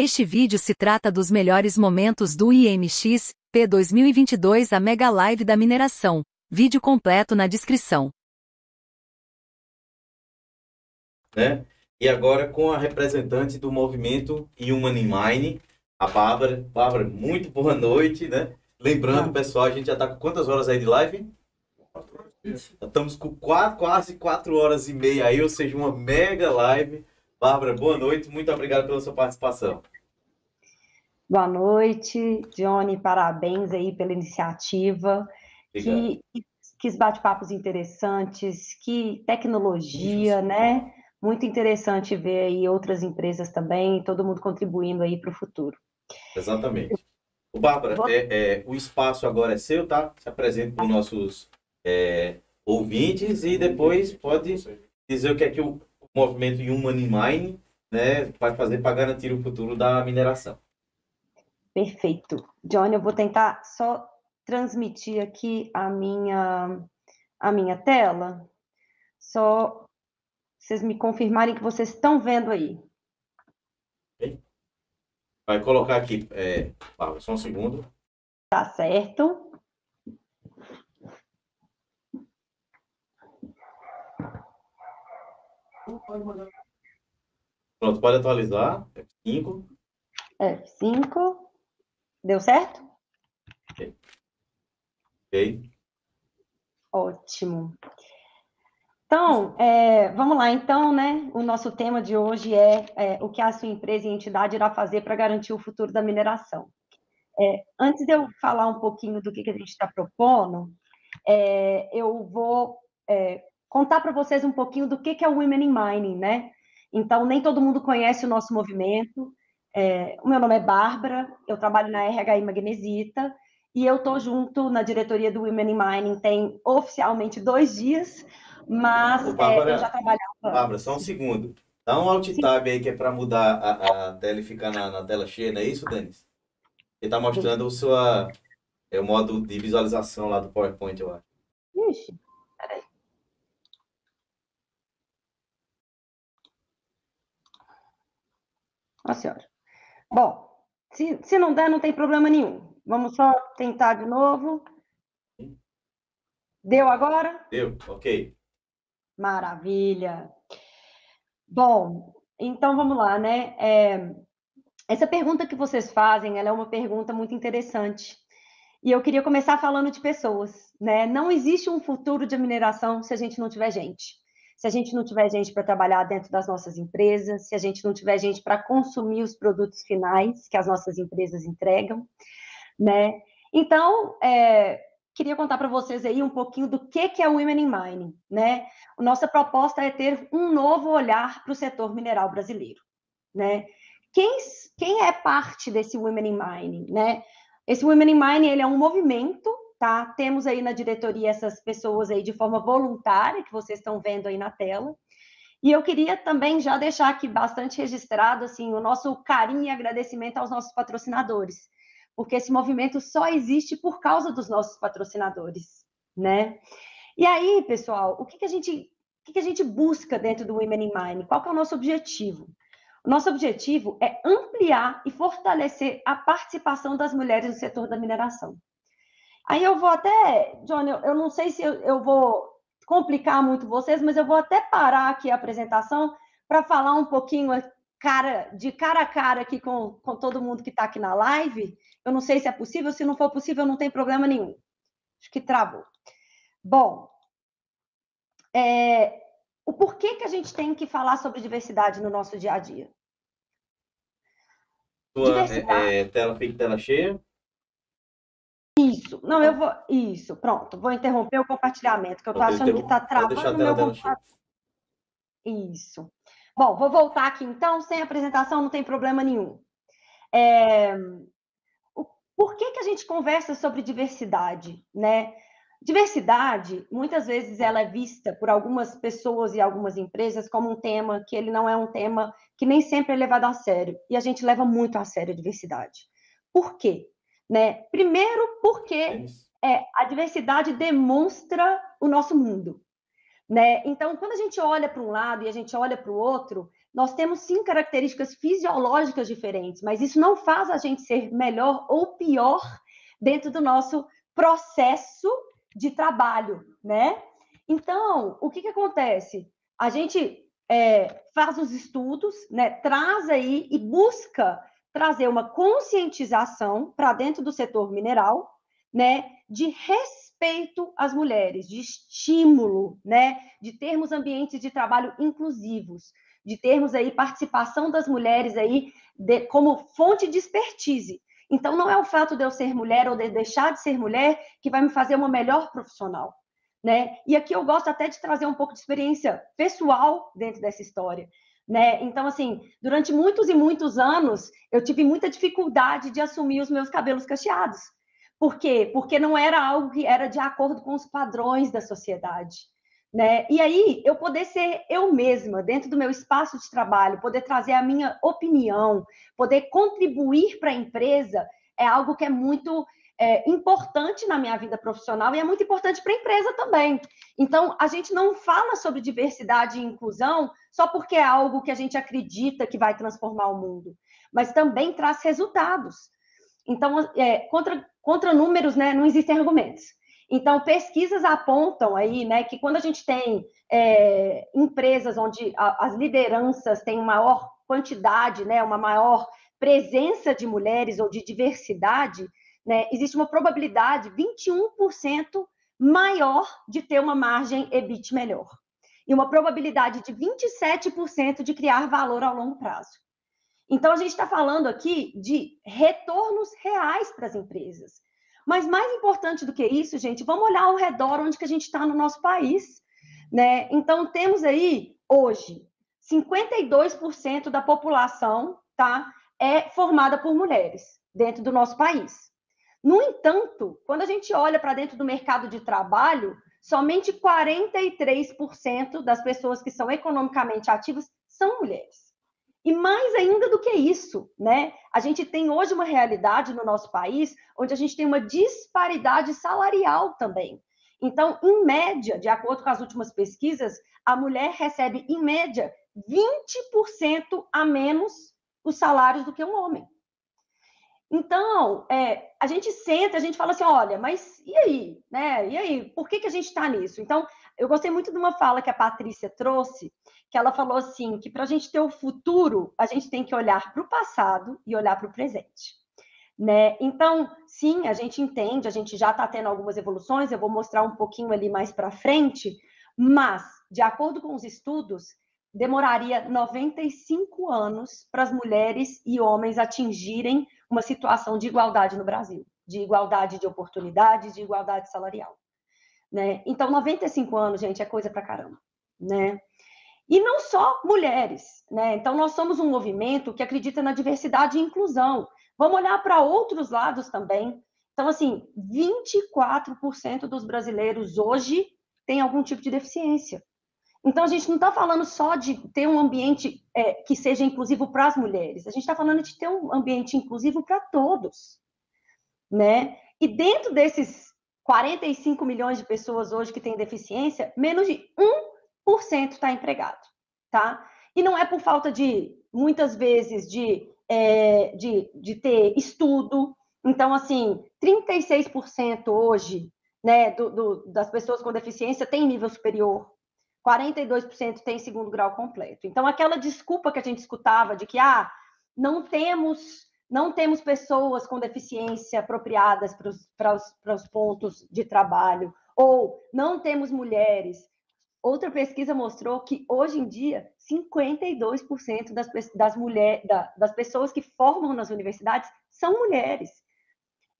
Este vídeo se trata dos melhores momentos do IMX P 2022 a Mega Live da mineração. Vídeo completo na descrição. Né? E agora com a representante do movimento Human in Mine, a Bárbara. Bárbara, muito boa noite, né? Lembrando, pessoal, a gente já está com quantas horas aí de live? Estamos com quatro, quase quatro horas e meia aí, ou seja, uma mega live. Bárbara, boa noite, muito obrigado pela sua participação. Boa noite, Johnny, parabéns aí pela iniciativa. Que, que bate-papos interessantes, que tecnologia, Isso. né? Muito interessante ver aí outras empresas também, todo mundo contribuindo aí para o futuro. Exatamente. O Bárbara, Vou... é, é, o espaço agora é seu, tá? Se apresente para os nossos é, ouvintes e depois pode dizer o que é que o movimento Human Mine né, vai fazer para garantir o futuro da mineração. Perfeito. Johnny, eu vou tentar só transmitir aqui a minha, a minha tela. Só vocês me confirmarem que vocês estão vendo aí. Vai colocar aqui, é, só um segundo. Tá certo. Pronto, pode atualizar. F5. F5. Deu certo? Ok. okay. Ótimo. Então, é, vamos lá, então, né? O nosso tema de hoje é, é, o que a sua empresa e entidade irá fazer para garantir o futuro da mineração. É, antes de eu falar um pouquinho do que, que a gente está propondo, é, eu vou é, contar para vocês um pouquinho do que, que é o Women in Mining, né? Então, nem todo mundo conhece o nosso movimento. É, o meu nome é Bárbara, eu trabalho na RHI Magnesita e eu estou junto na diretoria do Women in Mining tem oficialmente dois dias, mas Ô, Bárbara, é, eu já trabalhava. Bárbara, só um segundo. Dá um alt tab aí que é para mudar a, a, tela e ficar na, na, tela cheia, não é isso, Denis? Ele está mostrando o, sua, é o modo de visualização lá do PowerPoint, eu acho. Ixi. A senhora. Bom, se, se não der, não tem problema nenhum. Vamos só tentar de novo. Deu agora? Deu, ok. Maravilha. Bom, então vamos lá, né? É, essa pergunta que vocês fazem, ela é uma pergunta muito interessante. E eu queria começar falando de pessoas, né? Não existe um futuro de mineração se a gente não tiver gente se a gente não tiver gente para trabalhar dentro das nossas empresas, se a gente não tiver gente para consumir os produtos finais que as nossas empresas entregam, né? Então, é, queria contar para vocês aí um pouquinho do que, que é o Women in Mining, né? Nossa proposta é ter um novo olhar para o setor mineral brasileiro, né? Quem, quem é parte desse Women in Mining, né? Esse Women in Mining, ele é um movimento tá? Temos aí na diretoria essas pessoas aí de forma voluntária, que vocês estão vendo aí na tela. E eu queria também já deixar aqui bastante registrado assim o nosso carinho e agradecimento aos nossos patrocinadores, porque esse movimento só existe por causa dos nossos patrocinadores, né? E aí, pessoal, o que, que a gente o que, que a gente busca dentro do Women in Mind? Qual é o nosso objetivo? O nosso objetivo é ampliar e fortalecer a participação das mulheres no setor da mineração. Aí eu vou até, Johnny, eu, eu não sei se eu, eu, vou complicar muito vocês, mas eu vou até parar aqui a apresentação para falar um pouquinho cara, de cara a cara aqui com, com todo mundo que está aqui na live. Eu não sei se é possível, se não for possível, não tem problema nenhum. Acho que travou. Bom, é, o porquê que a gente tem que falar sobre diversidade no nosso dia a dia? Sua é, é, tela fica tela cheia? Isso, não, eu vou. Isso, pronto, vou interromper o compartilhamento, que eu estou achando que está travando o meu compartilhamento. Isso. Bom, vou voltar aqui então, sem apresentação, não tem problema nenhum. É... Por que, que a gente conversa sobre diversidade, né? Diversidade, muitas vezes, ela é vista por algumas pessoas e algumas empresas como um tema que ele não é um tema que nem sempre é levado a sério. E a gente leva muito a sério a diversidade. Por quê? Né? Primeiro, porque é, a diversidade demonstra o nosso mundo. Né? Então, quando a gente olha para um lado e a gente olha para o outro, nós temos sim características fisiológicas diferentes, mas isso não faz a gente ser melhor ou pior dentro do nosso processo de trabalho, né? Então, o que, que acontece? A gente é, faz os estudos, né, traz aí e busca trazer uma conscientização para dentro do setor mineral, né, de respeito às mulheres, de estímulo, né, de termos ambientes de trabalho inclusivos, de termos aí participação das mulheres aí de, como fonte de expertise. Então, não é o fato de eu ser mulher ou de deixar de ser mulher que vai me fazer uma melhor profissional. Né? E aqui eu gosto até de trazer um pouco de experiência pessoal dentro dessa história. Né? Então, assim, durante muitos e muitos anos, eu tive muita dificuldade de assumir os meus cabelos cacheados. Por quê? Porque não era algo que era de acordo com os padrões da sociedade. Né? E aí, eu poder ser eu mesma, dentro do meu espaço de trabalho, poder trazer a minha opinião, poder contribuir para a empresa, é algo que é muito é, importante na minha vida profissional e é muito importante para a empresa também. Então, a gente não fala sobre diversidade e inclusão só porque é algo que a gente acredita que vai transformar o mundo, mas também traz resultados. Então, é, contra, contra números, né, não existem argumentos. Então, pesquisas apontam aí, né, que quando a gente tem é, empresas onde a, as lideranças têm maior quantidade, né, uma maior presença de mulheres ou de diversidade, né, existe uma probabilidade 21% maior de ter uma margem EBIT melhor. E uma probabilidade de 27% de criar valor ao longo prazo. Então, a gente está falando aqui de retornos reais para as empresas. Mas mais importante do que isso, gente, vamos olhar ao redor onde que a gente está no nosso país. Né? Então, temos aí, hoje, 52% da população tá, é formada por mulheres dentro do nosso país. No entanto, quando a gente olha para dentro do mercado de trabalho, somente 43% das pessoas que são economicamente ativas são mulheres. E mais ainda do que isso, né? A gente tem hoje uma realidade no nosso país onde a gente tem uma disparidade salarial também. Então, em média, de acordo com as últimas pesquisas, a mulher recebe, em média, 20% a menos os salários do que um homem. Então, é, a gente senta, a gente fala assim, olha, mas e aí? Né? E aí, por que, que a gente está nisso? Então, eu gostei muito de uma fala que a Patrícia trouxe, que ela falou assim, que para a gente ter o futuro, a gente tem que olhar para o passado e olhar para o presente. Né? Então, sim, a gente entende, a gente já está tendo algumas evoluções, eu vou mostrar um pouquinho ali mais para frente, mas, de acordo com os estudos, demoraria 95 anos para as mulheres e homens atingirem uma situação de igualdade no Brasil, de igualdade de oportunidades, de igualdade salarial. Né? Então, 95 anos, gente, é coisa para caramba. Né? E não só mulheres, né? Então, nós somos um movimento que acredita na diversidade e inclusão. Vamos olhar para outros lados também. Então, assim, 24% dos brasileiros hoje têm algum tipo de deficiência. Então, a gente não está falando só de ter um ambiente é, que seja inclusivo para as mulheres, a gente está falando de ter um ambiente inclusivo para todos. Né? E dentro desses 45 milhões de pessoas hoje que têm deficiência, menos de 1 1% está empregado, tá? E não é por falta de, muitas vezes, de, é, de, de ter estudo. Então, assim, 36% hoje né, do, do, das pessoas com deficiência tem nível superior, 42% tem segundo grau completo. Então, aquela desculpa que a gente escutava de que, ah, não temos não temos pessoas com deficiência apropriadas para os, para os, para os pontos de trabalho, ou não temos mulheres. Outra pesquisa mostrou que hoje em dia 52% das, das, mulher, da, das pessoas que formam nas universidades são mulheres.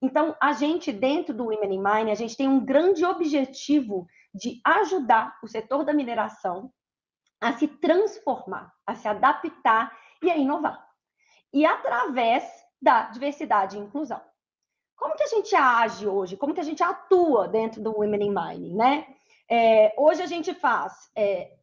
Então, a gente, dentro do Women in Mine, a gente tem um grande objetivo de ajudar o setor da mineração a se transformar, a se adaptar e a inovar. E através da diversidade e inclusão. Como que a gente age hoje? Como que a gente atua dentro do Women in Mining, né? É, hoje a gente faz é,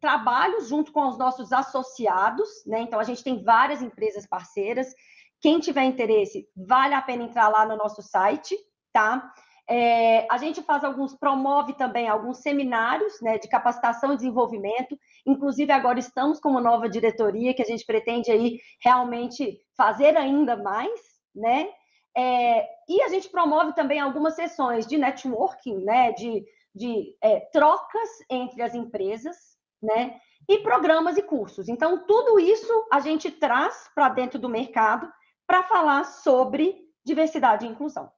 junto com os nossos associados, né? Então a gente tem várias empresas parceiras. Quem tiver interesse, vale a pena entrar lá no nosso site, tá? É, a gente faz alguns, promove também alguns seminários né, de capacitação e desenvolvimento. Inclusive, agora estamos com uma nova diretoria que a gente pretende aí realmente fazer ainda mais, né? É, e a gente promove também algumas sessões de networking, né? De, de é, trocas entre as empresas, né? E programas e cursos. Então, tudo isso a gente traz para dentro do mercado para falar sobre diversidade e inclusão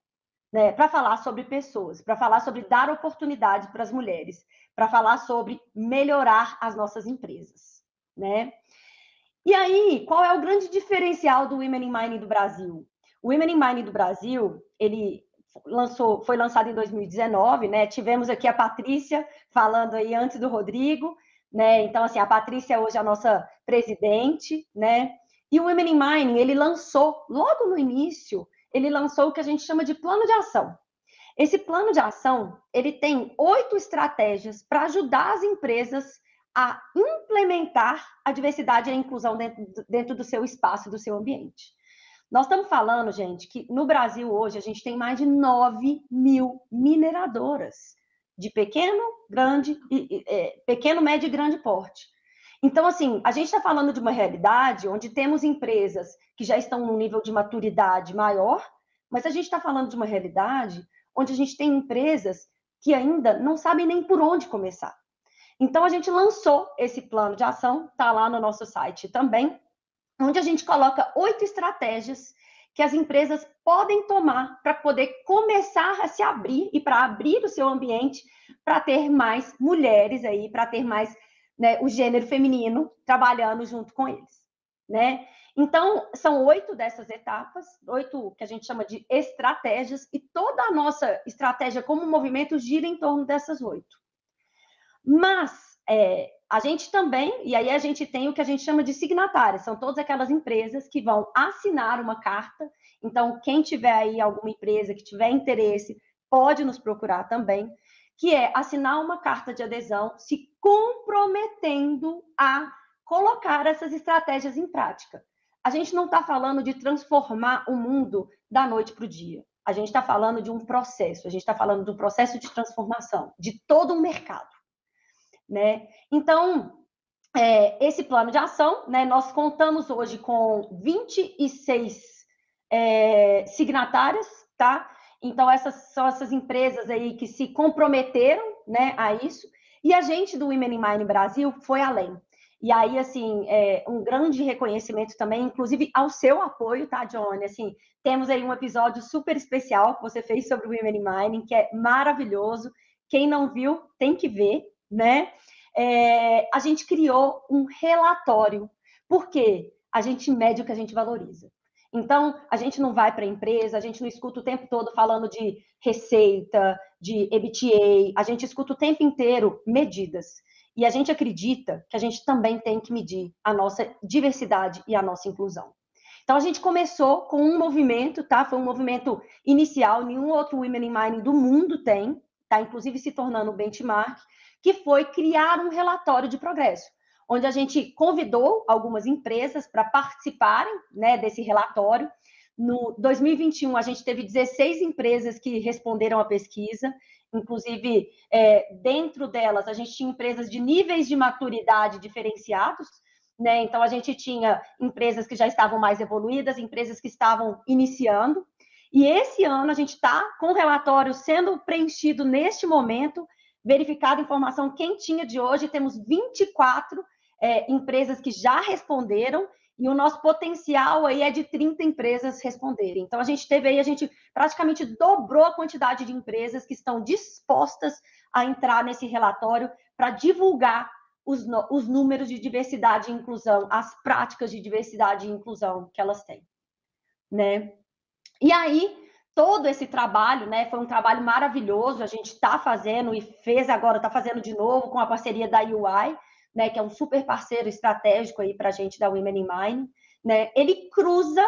né, para falar sobre pessoas, para falar sobre dar oportunidades para as mulheres, para falar sobre melhorar as nossas empresas, né? E aí, qual é o grande diferencial do Women in Mining do Brasil? O Women in Mining do Brasil, ele lançou, foi lançado em 2019, né? Tivemos aqui a Patrícia falando aí antes do Rodrigo, né? Então, assim, a Patrícia hoje é a nossa presidente, né? E o Women in Mining, ele lançou logo no início ele lançou o que a gente chama de plano de ação. Esse plano de ação, ele tem oito estratégias para ajudar as empresas a implementar a diversidade e a inclusão dentro, dentro do seu espaço, do seu ambiente. Nós estamos falando, gente, que no Brasil hoje a gente tem mais de 9 mil mineradoras de pequeno, grande, é, pequeno, médio e grande porte. Então, assim, a gente está falando de uma realidade onde temos empresas que já estão num nível de maturidade maior, mas a gente está falando de uma realidade onde a gente tem empresas que ainda não sabem nem por onde começar. Então, a gente lançou esse plano de ação, está lá no nosso site também, onde a gente coloca oito estratégias que as empresas podem tomar para poder começar a se abrir e para abrir o seu ambiente para ter mais mulheres aí, para ter mais né, o gênero feminino trabalhando junto com eles, né? Então, são oito dessas etapas, oito que a gente chama de estratégias, e toda a nossa estratégia como movimento gira em torno dessas oito. Mas é, a gente também, e aí a gente tem o que a gente chama de signatárias, são todas aquelas empresas que vão assinar uma carta. Então, quem tiver aí alguma empresa que tiver interesse, pode nos procurar também que é assinar uma carta de adesão se comprometendo a colocar essas estratégias em prática. A gente não está falando de transformar o mundo da noite para o dia. A gente está falando de um processo, a gente está falando de um processo de transformação de todo o mercado. Né? Então, é, esse plano de ação, né, nós contamos hoje com 26 é, signatárias, tá? Então, essas são essas empresas aí que se comprometeram né, a isso. E a gente do Women in Mind Brasil foi além. E aí, assim, é, um grande reconhecimento também, inclusive ao seu apoio, tá, Johnny? Assim, temos aí um episódio super especial que você fez sobre o Women in Mining, que é maravilhoso. Quem não viu, tem que ver, né? É, a gente criou um relatório. Por quê? A gente mede o que a gente valoriza. Então, a gente não vai para a empresa, a gente não escuta o tempo todo falando de receita, de EBTA, a gente escuta o tempo inteiro medidas. E a gente acredita que a gente também tem que medir a nossa diversidade e a nossa inclusão. Então, a gente começou com um movimento, tá? Foi um movimento inicial, nenhum outro Women in Mining do mundo tem, tá? Inclusive se tornando um benchmark, que foi criar um relatório de progresso onde a gente convidou algumas empresas para participarem né, desse relatório. No 2021, a gente teve 16 empresas que responderam à pesquisa, inclusive, é, dentro delas, a gente tinha empresas de níveis de maturidade diferenciados, né? Então, a gente tinha empresas que já estavam mais evoluídas, empresas que estavam iniciando. E esse ano, a gente está com o relatório sendo preenchido neste momento, verificada a informação quentinha de hoje, temos 24 é, empresas que já responderam e o nosso potencial aí é de 30 empresas responderem. Então, a gente teve aí, a gente praticamente dobrou a quantidade de empresas que estão dispostas a entrar nesse relatório para divulgar os, os números de diversidade e inclusão, as práticas de diversidade e inclusão que elas têm, né? E aí, todo esse trabalho, né, foi um trabalho maravilhoso, a gente está fazendo e fez agora, está fazendo de novo com a parceria da UI, né, que é um super parceiro estratégico aí para a gente da Women in Mining, né, ele cruza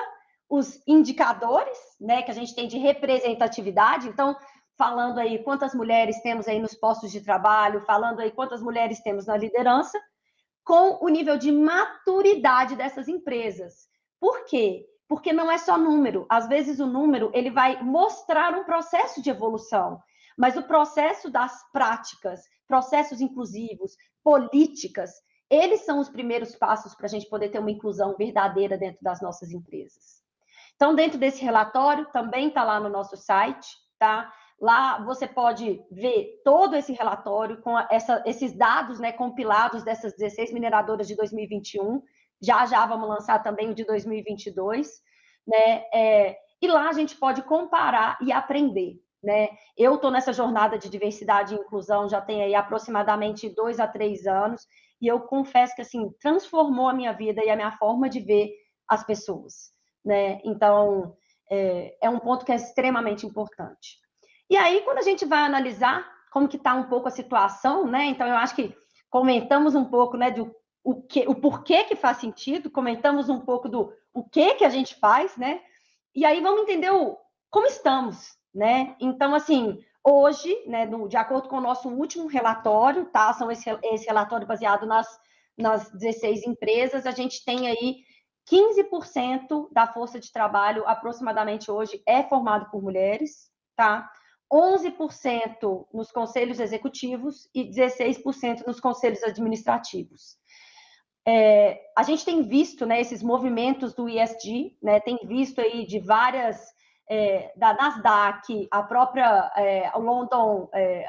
os indicadores, né, que a gente tem de representatividade, então, falando aí quantas mulheres temos aí nos postos de trabalho, falando aí quantas mulheres temos na liderança, com o nível de maturidade dessas empresas. Por quê? porque não é só número. Às vezes o número ele vai mostrar um processo de evolução, mas o processo das práticas, processos inclusivos, políticas, eles são os primeiros passos para a gente poder ter uma inclusão verdadeira dentro das nossas empresas. Então, dentro desse relatório, também está lá no nosso site, tá? Lá você pode ver todo esse relatório com essa, esses dados né, compilados dessas 16 mineradoras de 2021 já já vamos lançar também o de 2022, né? É, e lá a gente pode comparar e aprender, né? Eu estou nessa jornada de diversidade e inclusão já tem aí aproximadamente dois a três anos e eu confesso que assim transformou a minha vida e a minha forma de ver as pessoas, né? Então é, é um ponto que é extremamente importante. E aí quando a gente vai analisar como que está um pouco a situação, né? Então eu acho que comentamos um pouco, né, do o, que, o porquê que faz sentido, comentamos um pouco do o que que a gente faz, né? E aí vamos entender o, como estamos, né? Então, assim, hoje, né, no, de acordo com o nosso último relatório, tá? São esse, esse relatório baseado nas, nas 16 empresas, a gente tem aí 15% da força de trabalho, aproximadamente hoje, é formado por mulheres, tá? 11% nos conselhos executivos e 16% nos conselhos administrativos. É, a gente tem visto né, esses movimentos do ISD, né, tem visto aí de várias, é, da Nasdaq, a própria é, London, é,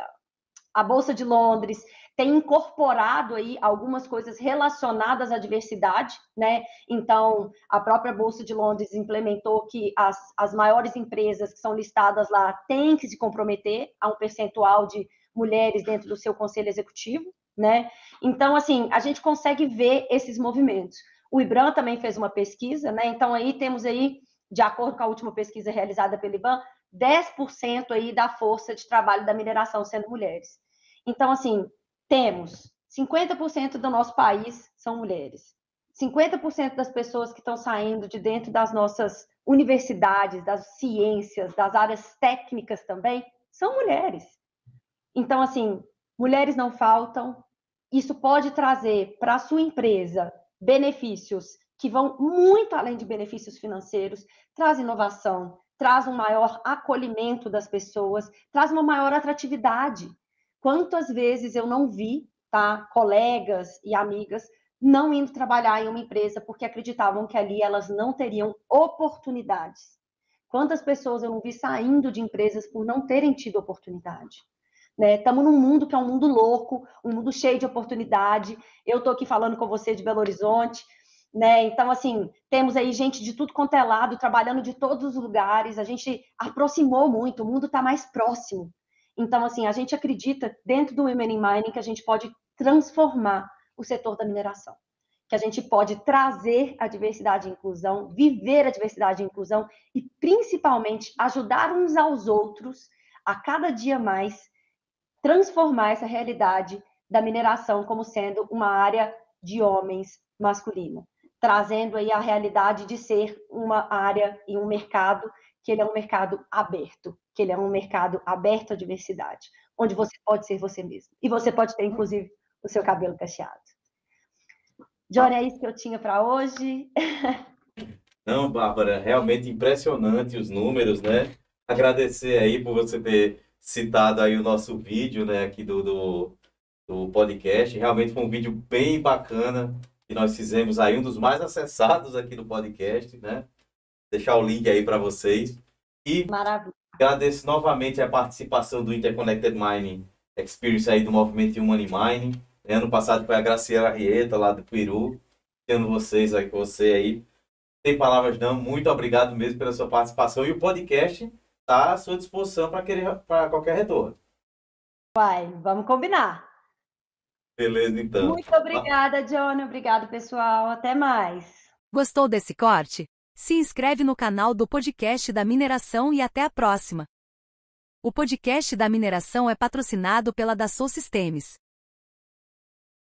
a Bolsa de Londres, tem incorporado aí algumas coisas relacionadas à diversidade, né? Então, a própria Bolsa de Londres implementou que as, as maiores empresas que são listadas lá têm que se comprometer a um percentual de mulheres dentro do seu conselho executivo, né? Então, assim, a gente consegue ver esses movimentos. O IBRAM também fez uma pesquisa, né? Então, aí temos aí, de acordo com a última pesquisa realizada pelo IBAN, 10% aí da força de trabalho da mineração sendo mulheres. Então, assim, temos 50% do nosso país são mulheres. 50% das pessoas que estão saindo de dentro das nossas universidades, das ciências, das áreas técnicas também, são mulheres. Então, assim, mulheres não faltam. Isso pode trazer para a sua empresa benefícios que vão muito além de benefícios financeiros, traz inovação, traz um maior acolhimento das pessoas, traz uma maior atratividade. Quantas vezes eu não vi, tá, colegas e amigas não indo trabalhar em uma empresa porque acreditavam que ali elas não teriam oportunidades. Quantas pessoas eu não vi saindo de empresas por não terem tido oportunidade? Estamos né? num mundo que é um mundo louco, um mundo cheio de oportunidade. Eu estou aqui falando com você de Belo Horizonte, né? Então, assim, temos aí gente de tudo quanto é lado, trabalhando de todos os lugares. A gente aproximou muito, o mundo está mais próximo. Então, assim, a gente acredita dentro do Women in Mining que a gente pode transformar o setor da mineração, que a gente pode trazer a diversidade e inclusão, viver a diversidade e inclusão e, principalmente, ajudar uns aos outros a cada dia mais transformar essa realidade da mineração como sendo uma área de homens masculina, trazendo aí a realidade de ser uma área e um mercado que ele é um mercado aberto, que ele é um mercado aberto à diversidade, onde você pode ser você mesmo. E você pode ter, inclusive, o seu cabelo cacheado. Johnny, é isso que eu tinha para hoje. Não, Bárbara, realmente impressionante os números, né? Agradecer aí por você ter citado aí o nosso vídeo, né, aqui do, do, do podcast. Realmente foi um vídeo bem bacana que nós fizemos aí, um dos mais acessados aqui do podcast, né? Deixar o link aí para vocês. E Maravilha. agradeço novamente a participação do Interconnected Mining Experience aí do movimento Human Mining. Ano passado foi a Graciela Rieta, lá do Peru, tendo vocês aí com você aí. Sem palavras não, muito obrigado mesmo pela sua participação. E o podcast está à sua disposição para qualquer retorno. Vai, vamos combinar. Beleza, então. Muito obrigada, Johnny. Obrigado, pessoal. Até mais. Gostou desse corte? Se inscreve no canal do podcast da mineração e até a próxima. O podcast da mineração é patrocinado pela Dassault Systems.